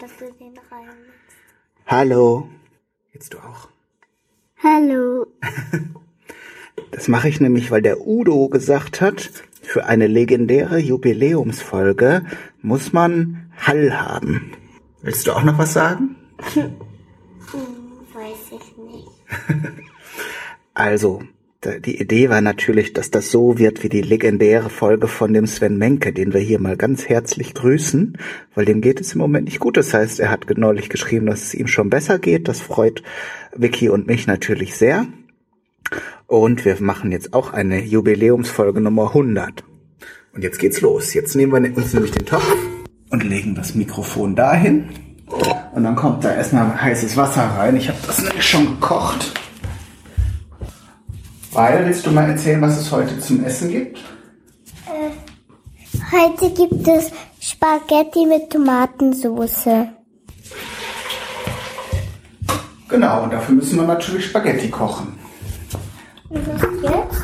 dass du den reinlegst. Hallo. Jetzt du auch. Hallo. Das mache ich nämlich, weil der Udo gesagt hat, für eine legendäre Jubiläumsfolge muss man Hall haben. Willst du auch noch was sagen? Hm, weiß ich nicht. Also, die Idee war natürlich, dass das so wird wie die legendäre Folge von dem Sven Menke, den wir hier mal ganz herzlich grüßen, weil dem geht es im Moment nicht gut. Das heißt, er hat neulich geschrieben, dass es ihm schon besser geht. Das freut Vicky und mich natürlich sehr. Und wir machen jetzt auch eine Jubiläumsfolge Nummer 100. Und jetzt geht's los. Jetzt nehmen wir uns nämlich den Topf und legen das Mikrofon dahin. Und dann kommt da erstmal heißes Wasser rein. Ich habe das nämlich schon gekocht. Weil, willst du mal erzählen, was es heute zum Essen gibt? Äh, heute gibt es Spaghetti mit Tomatensauce. Genau, und dafür müssen wir natürlich Spaghetti kochen. Und was jetzt?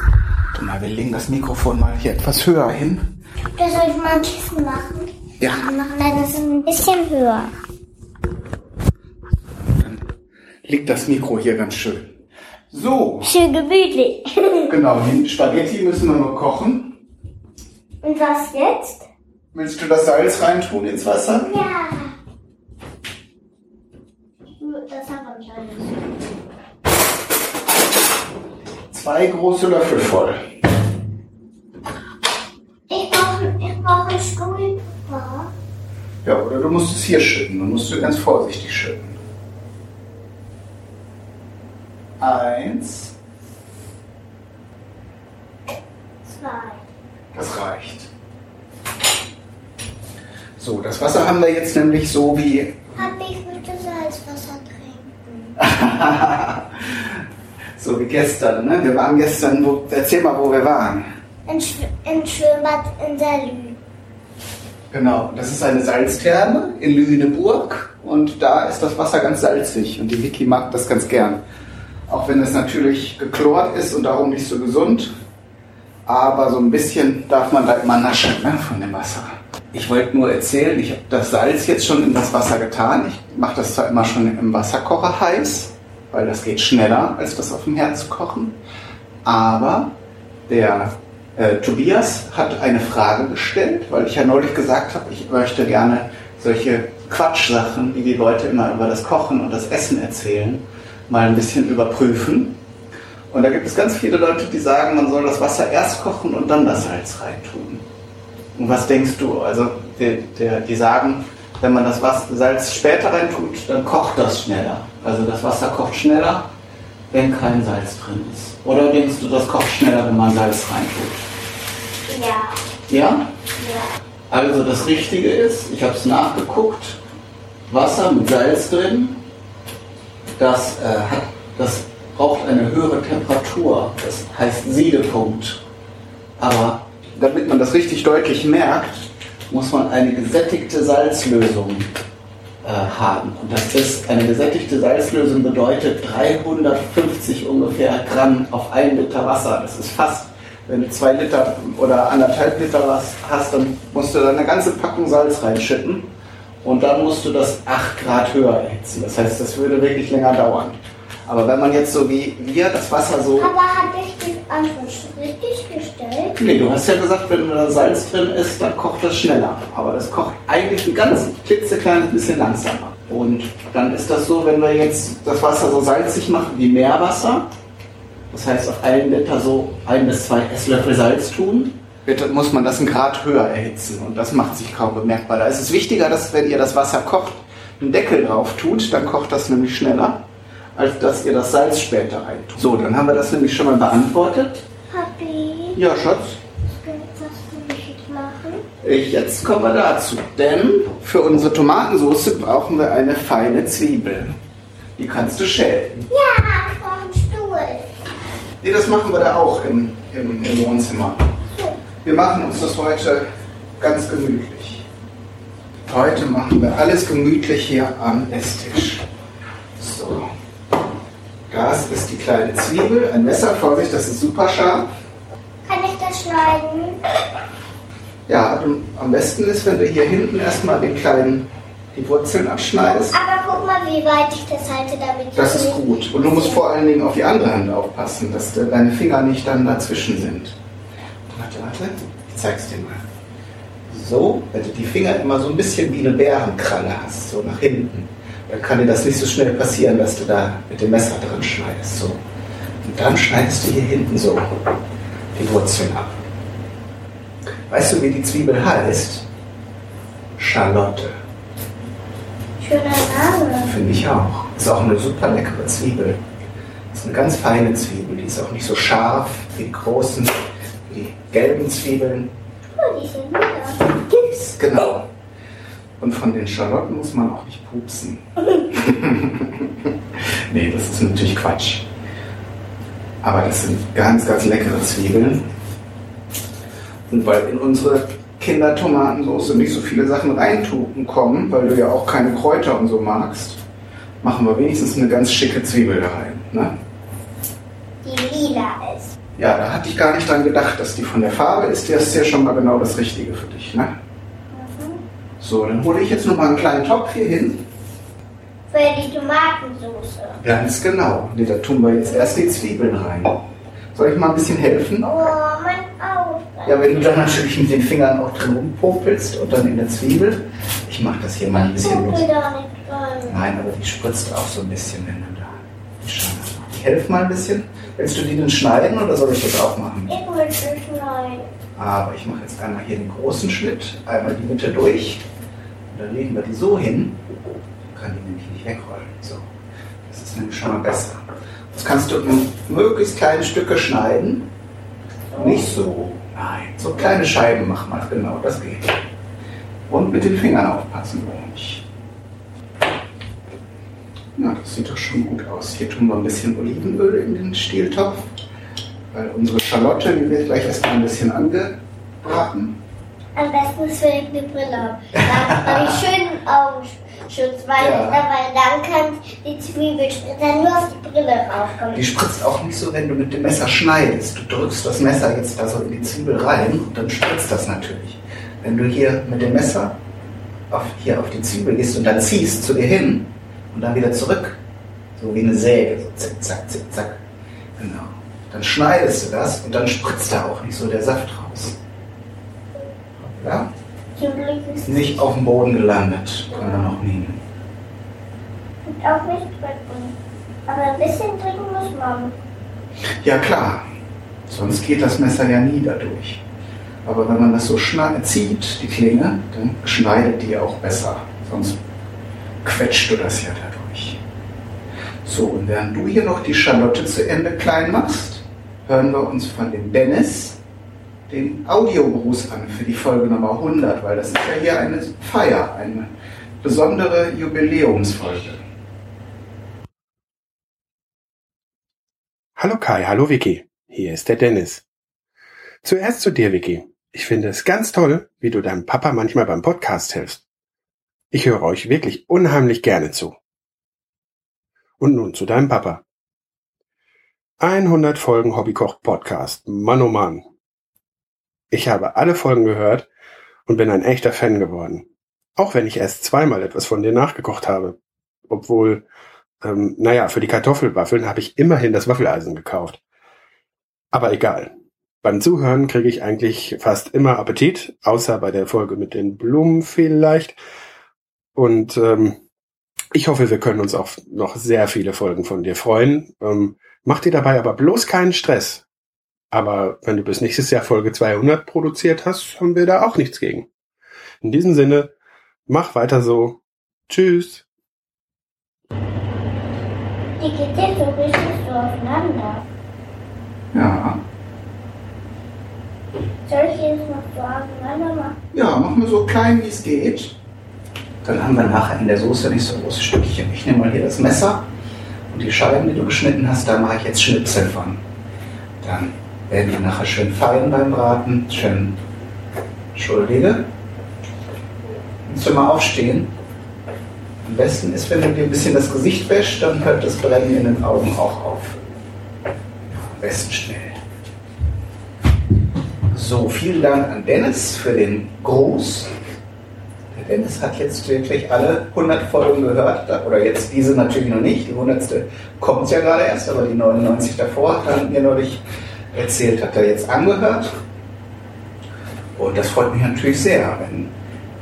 Na, wir legen das Mikrofon mal hier etwas höher hin. Da soll ich mal ein Kissen machen. Ja. Wir machen das ein bisschen höher. Dann liegt das Mikro hier ganz schön. So, Schön gemütlich. genau, die Spaghetti müssen wir nur kochen. Und was jetzt? Willst du das Salz reintun ins Wasser? Ja. Das haben wir nicht alles. Zwei große Löffel voll. Ich brauche ich brauch einen Stuhl. Ja. Ja, oder du musst es hier schütten. Dann musst du ganz vorsichtig schütten. Eins. Zwei. Das reicht. So, das Wasser haben wir jetzt nämlich so wie. Hab ich bitte Salzwasser trinken? so wie gestern, ne? Wir waren gestern, wo, erzähl mal, wo wir waren. Im, Sch im Schwimmbad in Salü. Genau, das ist eine Salztherme in Lüneburg und da ist das Wasser ganz salzig und die Vicky mag das ganz gern. Auch wenn es natürlich geklort ist und darum nicht so gesund, aber so ein bisschen darf man da immer naschen ne, von dem Wasser. Ich wollte nur erzählen, ich habe das Salz jetzt schon in das Wasser getan. Ich mache das zwar immer schon im Wasserkocher heiß, weil das geht schneller, als das auf dem Herd zu kochen. Aber der äh, Tobias hat eine Frage gestellt, weil ich ja neulich gesagt habe, ich möchte gerne solche Quatschsachen, die die Leute immer über das Kochen und das Essen erzählen, mal ein bisschen überprüfen. Und da gibt es ganz viele Leute, die sagen, man soll das Wasser erst kochen und dann das Salz reintun. Und was denkst du? Also die, der, die sagen, wenn man das Wasser, Salz später reintut, dann kocht das schneller. Also das Wasser kocht schneller, wenn kein Salz drin ist. Oder denkst du, das kocht schneller, wenn man Salz reintut? Ja. Ja? Ja. Also das Richtige ist, ich habe es nachgeguckt, Wasser mit Salz drin, das, äh, hat, das braucht eine höhere Temperatur, das heißt Siedepunkt. Aber damit man das richtig deutlich merkt, muss man eine gesättigte Salzlösung äh, haben. Und das ist, eine gesättigte Salzlösung bedeutet 350 ungefähr Gramm auf ein Liter Wasser. Das ist fast, wenn du zwei Liter oder anderthalb Liter was hast, dann musst du da eine ganze Packung Salz reinschütten. Und dann musst du das 8 Grad höher erhitzen. Das heißt, das würde wirklich länger dauern. Aber wenn man jetzt so wie wir das Wasser so. Aber habe ich Antwort schon richtig gestellt? Nee, du hast ja gesagt, wenn da Salz drin ist, dann kocht das schneller. Aber das kocht eigentlich ein ganz klitzekleines bisschen langsamer. Und dann ist das so, wenn wir jetzt das Wasser so salzig machen wie Meerwasser, das heißt auf einen Liter so ein bis zwei Esslöffel Salz tun, wird, muss man das einen Grad höher erhitzen. Und das macht sich kaum bemerkbar. Da ist es wichtiger, dass wenn ihr das Wasser kocht, einen Deckel drauf tut, dann kocht das nämlich schneller, als dass ihr das Salz später reintut. So, dann haben wir das nämlich schon mal beantwortet. Papi, Ja, Schatz. jetzt kommen wir dazu. Denn für unsere Tomatensauce brauchen wir eine feine Zwiebel. Die kannst du schälen. Ja, brauche einen Stuhl. Nee, das machen wir da auch im, im, im Wohnzimmer. Wir machen uns das heute ganz gemütlich. Heute machen wir alles gemütlich hier am Esstisch. So. Das ist die kleine Zwiebel. Ein Messer, Vorsicht, das ist super scharf. Kann ich das schneiden? Ja, am besten ist, wenn du hier hinten erstmal den kleinen, die Wurzeln abschneidest. Aber guck mal, wie weit ich das halte, damit Das ist gut. Und du musst vor allen Dingen auf die andere Hand aufpassen, dass deine Finger nicht dann dazwischen sind. Warte, warte, ich zeig's dir mal. So, wenn du die Finger immer so ein bisschen wie eine Bärenkralle hast, so nach hinten, dann kann dir das nicht so schnell passieren, dass du da mit dem Messer drin schneidest. So. Und dann schneidest du hier hinten so die Wurzeln ab. Weißt du, wie die Zwiebel heißt? Charlotte. Schöner Name. Finde ich auch. Ist auch eine super leckere Zwiebel. Ist eine ganz feine Zwiebel. Die ist auch nicht so scharf wie die großen, die gelben Zwiebeln. Oh, die sind. Yes, genau. Und von den Schalotten muss man auch nicht pupsen. nee, das ist natürlich Quatsch. Aber das sind ganz, ganz leckere Zwiebeln. Und weil in unsere Kindertomatensauce nicht so viele Sachen reintun kommen, weil du ja auch keine Kräuter und so magst, machen wir wenigstens eine ganz schicke Zwiebel da rein. Ne? Ja, da hatte ich gar nicht dran gedacht, dass die von der Farbe ist. Das ist ja schon mal genau das Richtige für dich. Ne? Mhm. So, dann hole ich jetzt noch mal einen kleinen Topf hier hin. Für die Tomatensauce. Ganz genau. Nee, da tun wir jetzt erst die Zwiebeln rein. Soll ich mal ein bisschen helfen? Oh, mein Auge. Ja, wenn du dann natürlich mit den Fingern auch drin rumpopelst und dann in der Zwiebel. Ich mache das hier mal ein bisschen los. Nein, aber die spritzt auch so ein bisschen, wenn du da. Ich helfe mal ein bisschen. Willst du die denn schneiden oder soll ich das auch machen? Ich will es schneiden. Aber ich mache jetzt einmal hier den großen Schnitt, einmal die Mitte durch. Und dann legen wir die so hin. Kann die nämlich nicht wegrollen. So. Das ist nämlich schon mal besser. Das kannst du in möglichst kleine Stücke schneiden. Nicht so. Nein, so kleine Scheiben machen wir. Genau, das geht. Und mit den Fingern aufpassen, warum Ja, das sieht doch schon gut aus. Hier tun wir ein bisschen Olivenöl in den Stieltopf, weil unsere Schalotte, die wird gleich erstmal ein bisschen angebraten. Am besten ist für die Brille. Dann habe ich schönen Augenschutz, weil, Ja. weil dann kann die Zwiebel dann nur auf die Brille raufkommen. Die spritzt auch nicht so, wenn du mit dem Messer schneidest. Du drückst das Messer jetzt da so in die Zwiebel rein und dann spritzt das natürlich. Wenn du hier mit dem Messer auf, hier auf die Zwiebel gehst und dann ziehst zu dir hin und dann wieder zurück, so wie eine Säge, so zick, zack, zick, zack, genau. Dann schneidest du das und dann spritzt da auch nicht so der Saft raus. Ja? Nicht auf dem Boden gelandet, können wir noch nehmen. es auch nicht drücken. Aber ein bisschen drücken muss man. Ja klar, sonst geht das Messer ja nie dadurch. Aber wenn man das so zieht, die Klinge, dann schneidet die auch besser. Sonst quetscht du das ja dadurch. So, und während du hier noch die Schalotte zu Ende klein machst, hören wir uns von dem Dennis den Audiogruß an für die Folge Nummer 100, weil das ist ja hier eine Feier, eine besondere Jubiläumsfolge. Hallo Kai, hallo Vicky. Hier ist der Dennis. Zuerst zu dir, Vicky. Ich finde es ganz toll, wie du deinem Papa manchmal beim Podcast hilfst. Ich höre euch wirklich unheimlich gerne zu. Und nun zu deinem Papa. 100 Folgen Hobbykoch Podcast. Mann oh Mann. Ich habe alle Folgen gehört und bin ein echter Fan geworden. Auch wenn ich erst zweimal etwas von dir nachgekocht habe. Obwohl ähm, naja, für die Kartoffelwaffeln habe ich immerhin das Waffeleisen gekauft. Aber egal. Beim Zuhören kriege ich eigentlich fast immer Appetit, außer bei der Folge mit den Blumen vielleicht. Und ähm, ich hoffe, wir können uns auf noch sehr viele Folgen von dir freuen. Ähm, mach dir dabei aber bloß keinen Stress. Aber wenn du bis nächstes Jahr Folge 200 produziert hast, haben wir da auch nichts gegen. In diesem Sinne, mach weiter so. Tschüss. Die jetzt so richtig so aufeinander. Ja, Soll ich jetzt noch so aufeinander machen? Ja, machen wir so klein wie es geht. Dann haben wir nachher in der Soße nicht so große Stückchen. Ich nehme mal hier das Messer und die Scheiben, die du geschnitten hast, da mache ich jetzt Schnipsel von. Dann werden die nachher schön fein beim Braten. Schön. Entschuldige. Willst du mal aufstehen? Am besten ist, wenn du dir ein bisschen das Gesicht wäschst, dann hört das Brennen in den Augen auch auf. Am besten schnell. So, vielen Dank an Dennis für den Gruß. Der Dennis hat jetzt wirklich alle 100 Folgen gehört, oder jetzt diese natürlich noch nicht. Die 100. kommt ja gerade erst, aber die 99 davor hat er mir neulich erzählt, hat er jetzt angehört. Und das freut mich natürlich sehr, wenn,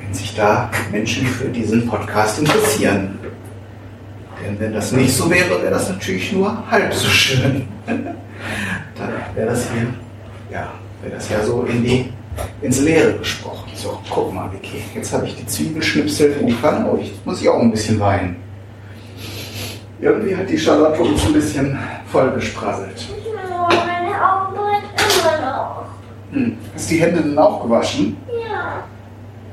wenn sich da Menschen für diesen Podcast interessieren. Denn wenn das nicht so wäre, wäre das natürlich nur halb so schön. Dann wäre das hier, ja, wäre das ja so in die, ins Leere gesprochen. So, guck mal, Vicky. Jetzt habe ich die Zwiebelschnipsel in die Pfanne. Oh, jetzt muss ich auch ein bisschen weinen. Irgendwie hat die Charlotte uns ein bisschen vollgesprasselt. Oh, meine Augen immer noch. Hm. Hast du die Hände denn auch gewaschen? Ja.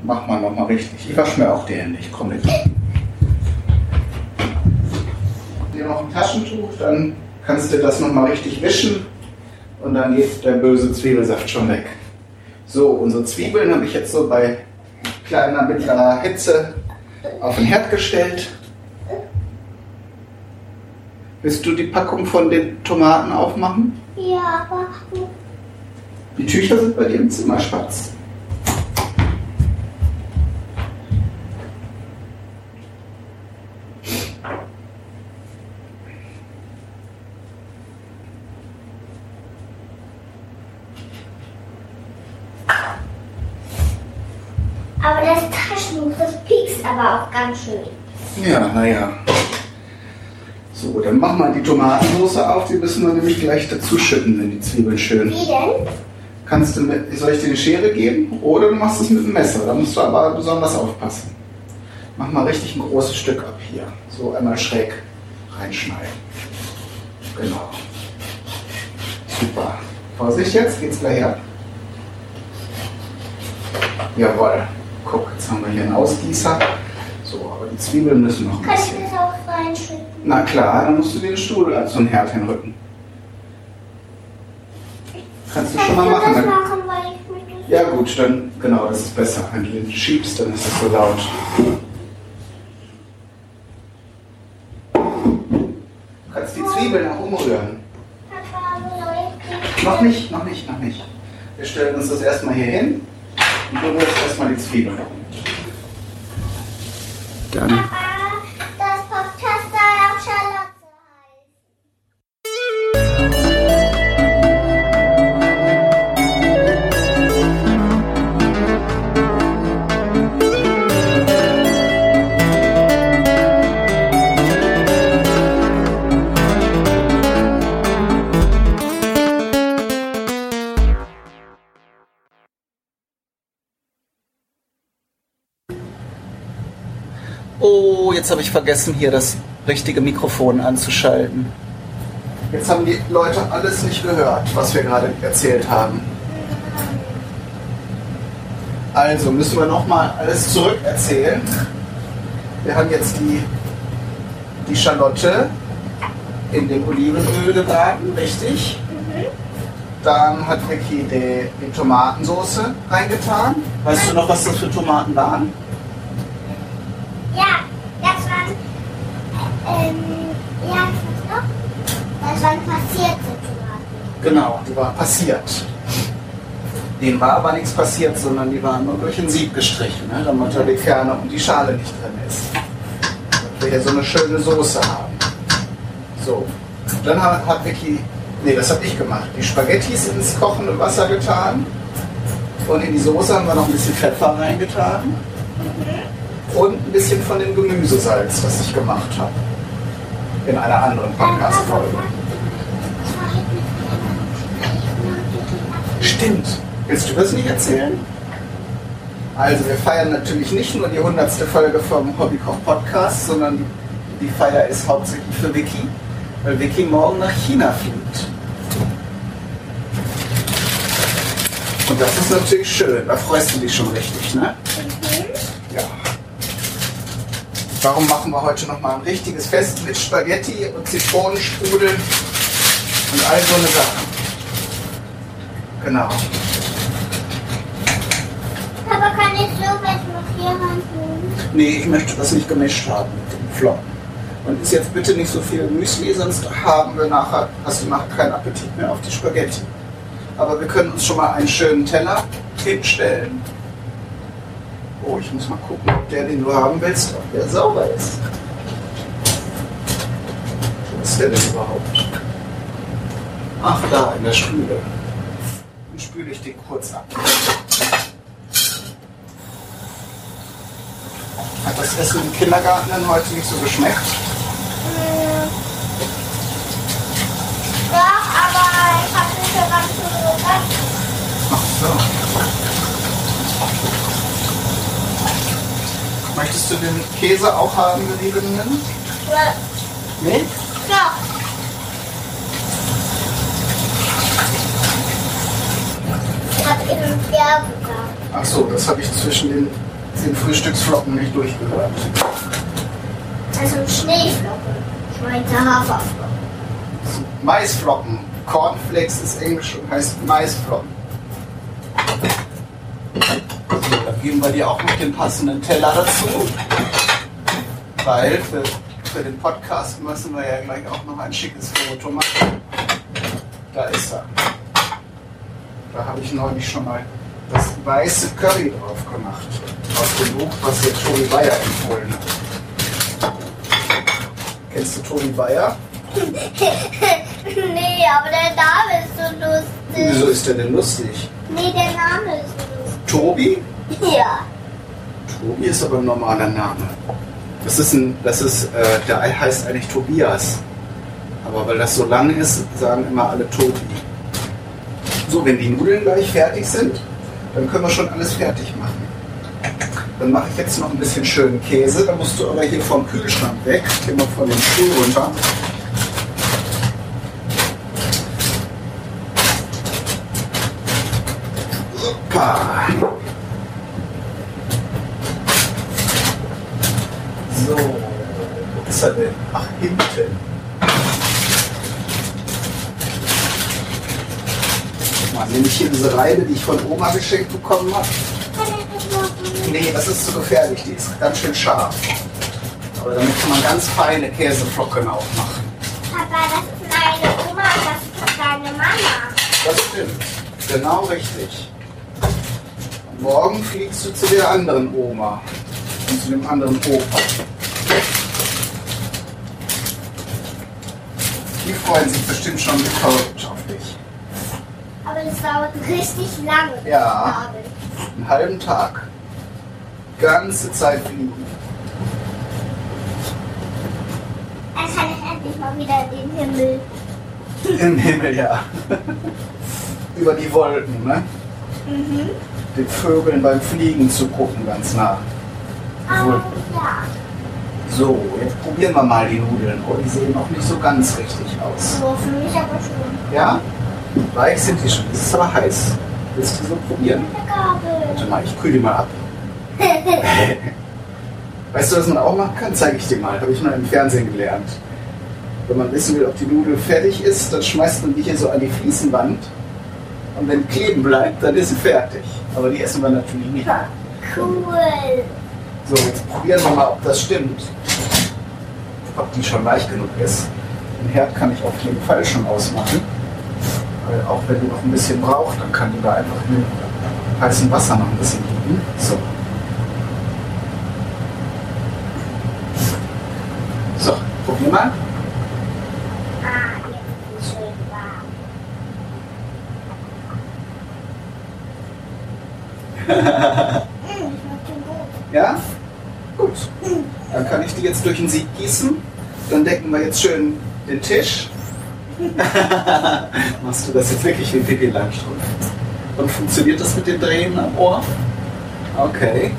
Mach mal nochmal richtig. Ich wasche mir auch die Hände. Ich komme mit. Dir noch ein Taschentuch, dann kannst du das nochmal richtig wischen und dann geht der böse Zwiebelsaft schon weg. So, unsere Zwiebeln habe ich jetzt so bei kleiner, mittlerer Hitze auf den Herd gestellt. Willst du die Packung von den Tomaten aufmachen? Ja, aber Die Tücher sind bei dir im Zimmer schwarz. Aber das Taschentuch, das piekst aber auch ganz schön. Ja, naja. So, dann mach mal die Tomatensauce auf. Die müssen wir nämlich gleich dazu schütten, wenn die Zwiebeln schön. Wie denn? Kannst du mit, soll ich dir eine Schere geben? Oder du machst es mit dem Messer. Da musst du aber besonders aufpassen. Mach mal richtig ein großes Stück ab hier. So einmal schräg reinschneiden. Genau. Super. Vorsicht jetzt, geht's gleich ab. Jawohl. Guck, jetzt haben wir hier einen Ausgießer. So, aber die Zwiebeln müssen noch ein Kann ich bisschen. das auch reinschütten? Na klar, dann musst du den Stuhl als so ein Herd hinrücken. Kannst du schon mal machen. das machen, ich ja gut, dann genau, das ist besser. Wenn du den schiebst, dann ist das so laut. Du kannst die Zwiebeln auch umrühren. Ich Noch nicht, noch nicht, noch nicht. Wir stellen uns das erstmal hier hin und du rührst erstmal die Zwiebeln. Dann jetzt habe ich vergessen, hier das richtige Mikrofon anzuschalten. Jetzt haben die Leute alles nicht gehört, was wir gerade erzählt haben. Also müssen wir nochmal alles zurückerzählen. Wir haben jetzt die, die Schalotte in dem Olivenöl gebraten, richtig? Dann hat Vicky die, die Tomatensauce reingetan. Weißt du noch, was das für Tomaten waren? Ja, das waren, waren. Genau, die war passiert. Denen war aber nichts passiert, sondern die waren nur durch ein Sieb gestrichen, ne, damit da die Kerne und die Schale nicht drin ist. Damit wir hier so eine schöne Soße haben. So, dann hat, hat Vicky, nee, das habe ich gemacht, die Spaghettis ins kochende Wasser getan. Und in die Soße haben wir noch ein bisschen Pfeffer reingetan. Und ein bisschen von dem Gemüsesalz, was ich gemacht habe. In einer anderen Podcast-Folge. Stimmt. Willst du das nicht erzählen? Also wir feiern natürlich nicht nur die 100. Folge vom Hobbykoch Podcast, sondern die, Feier ist hauptsächlich für Vicky, weil Vicky morgen nach China fliegt. Und das ist natürlich schön, da freust du dich schon richtig, ne? Ja. Warum machen wir heute nochmal ein richtiges Fest mit Spaghetti und Zitronenstrudel und all so eine Sachen? Genau. Papa, kann ich so was noch hier rein tun? Nee, ich möchte das nicht gemischt haben mit dem Flocken. Und ist jetzt bitte nicht so viel Müsli, sonst haben wir nachher, hast du nachher keinen Appetit mehr auf die Spaghetti. Aber wir können uns schon mal einen schönen Teller hinstellen. Oh, ich muss mal gucken, ob der, den du haben willst, ob der sauber ist. Wo ist der denn überhaupt? Ach, da, in der Spüle. Dann spüle ich den kurz ab. Hat das Essen im Kindergarten denn heute nicht so geschmeckt? Doch, aber ich habe nicht so ganz so. Ach so. Möchtest du den Käse auch haben, Geriebenen? Ja. Nee? Ja. Ich habe eben ja gesagt. Ach so, das habe ich zwischen den, den Frühstücksflocken nicht durchgehört. Also Schneeflocken. Ich meinte Haferflocken. Maisflocken. Cornflakes ist Englisch und heißt Maisflocken. Geben wir dir auch noch den passenden Teller dazu. Weil für, für den Podcast müssen wir ja gleich auch noch ein schickes Foto machen. Da ist er. Da habe ich neulich schon mal das weiße Curry drauf gemacht. Aus dem Buch, was dir Tobi Bayer empfohlen hat. Kennst du Tobi Bayer? nee, aber der Name ist so lustig. Wieso ist der denn lustig? Nee, der Name ist so Tobi? Ja. Tobi ist aber ein normaler Name. Das ist ein, das ist, äh, der heißt eigentlich Tobias. Aber weil das so lang ist, sagen immer alle Tobi. So, wenn die Nudeln gleich fertig sind, dann können wir schon alles fertig machen. Dann mache ich jetzt noch ein bisschen schönen Käse. Da musst du aber hier vom Kühlschrank weg. Mal von dem Stuhl runter. Hoppa. So, wo ist er denn? Ach, hinten. Guck mal, nehme ich hier diese Reibe, die ich von Oma geschenkt bekommen habe. Nee, das ist zu gefährlich, die ist ganz schön scharf. Aber damit kann man ganz feine Käseflocken auch machen. Papa, das ist meine Oma und das ist deine Mama. Das stimmt. Genau richtig. Und morgen fliegst du zu der anderen Oma und zu dem anderen Opa. Die freuen sich bestimmt schon gekauft auf dich. Aber das dauert richtig lange. Ja. Einen halben Tag. Ganze Zeit fliegen. Dann kann ich endlich mal wieder in den Himmel. Im Himmel, ja. Über die Wolken, ne? Mhm. Den Vögeln beim Fliegen zu gucken, ganz nah. Aber ja. So, jetzt probieren wir mal die Nudeln. Oh, die sehen noch nicht so ganz richtig aus. So für mich aber schon. Ja? Weich sind die schon. Es ist aber heiß. Willst du so probieren? Warte mal, ich kühle die mal ab. Weißt du, was man auch machen kann? Zeige ich dir mal. Habe ich mal im Fernsehen gelernt. Wenn man wissen will, ob die Nudel fertig ist, dann schmeißt man die hier so an die Fliesenwand. Und wenn kleben bleibt, dann ist sie fertig. Aber die essen wir natürlich nicht. Cool. So, jetzt probieren wir mal, ob das stimmt. Ob die schon weich genug ist. Den Herd kann ich auf jeden Fall schon ausmachen. Weil auch wenn die noch ein bisschen braucht, dann kann die da einfach mit heißem Wasser noch ein bisschen liegen. So. So, probier mal. Ah, gut. Dann kann ich die jetzt durch den Sieb gießen. Dann decken wir jetzt schön den Tisch. Machst du das jetzt wirklich wie Pippi Langstrumpf? Und funktioniert das mit dem Drehen am Ohr? Okay.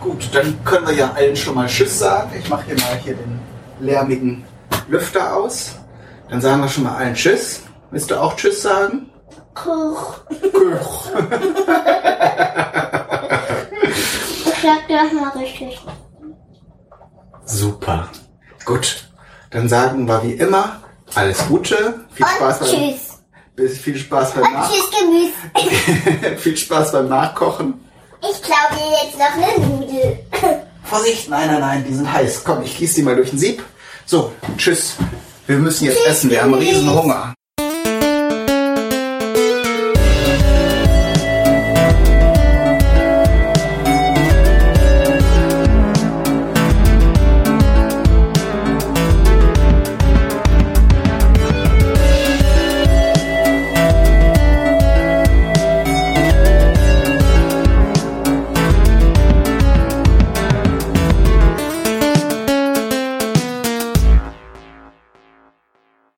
Gut, dann können wir ja allen schon mal Tschüss sagen. Ich mache hier mal hier den lärmigen Lüfter aus. Dann sagen wir schon mal allen Tschüss. Willst du auch Tschüss sagen? Kuch. Kuch. Sag das mal richtig. Super. Gut. Dann sagen wir wie immer alles Gute. Viel Spaß Und beim, tschüss. bis- viel Spaß beim Und Nach tschüss, Gemüse. viel Spaß beim Nachkochen. Ich dir jetzt noch eine Nudel. Vorsicht, nein, nein, nein, die sind heiß. Komm, ich gieße die mal durch den Sieb. So, tschüss. Wir müssen jetzt Tschüss, essen. Wir haben riesen Hunger.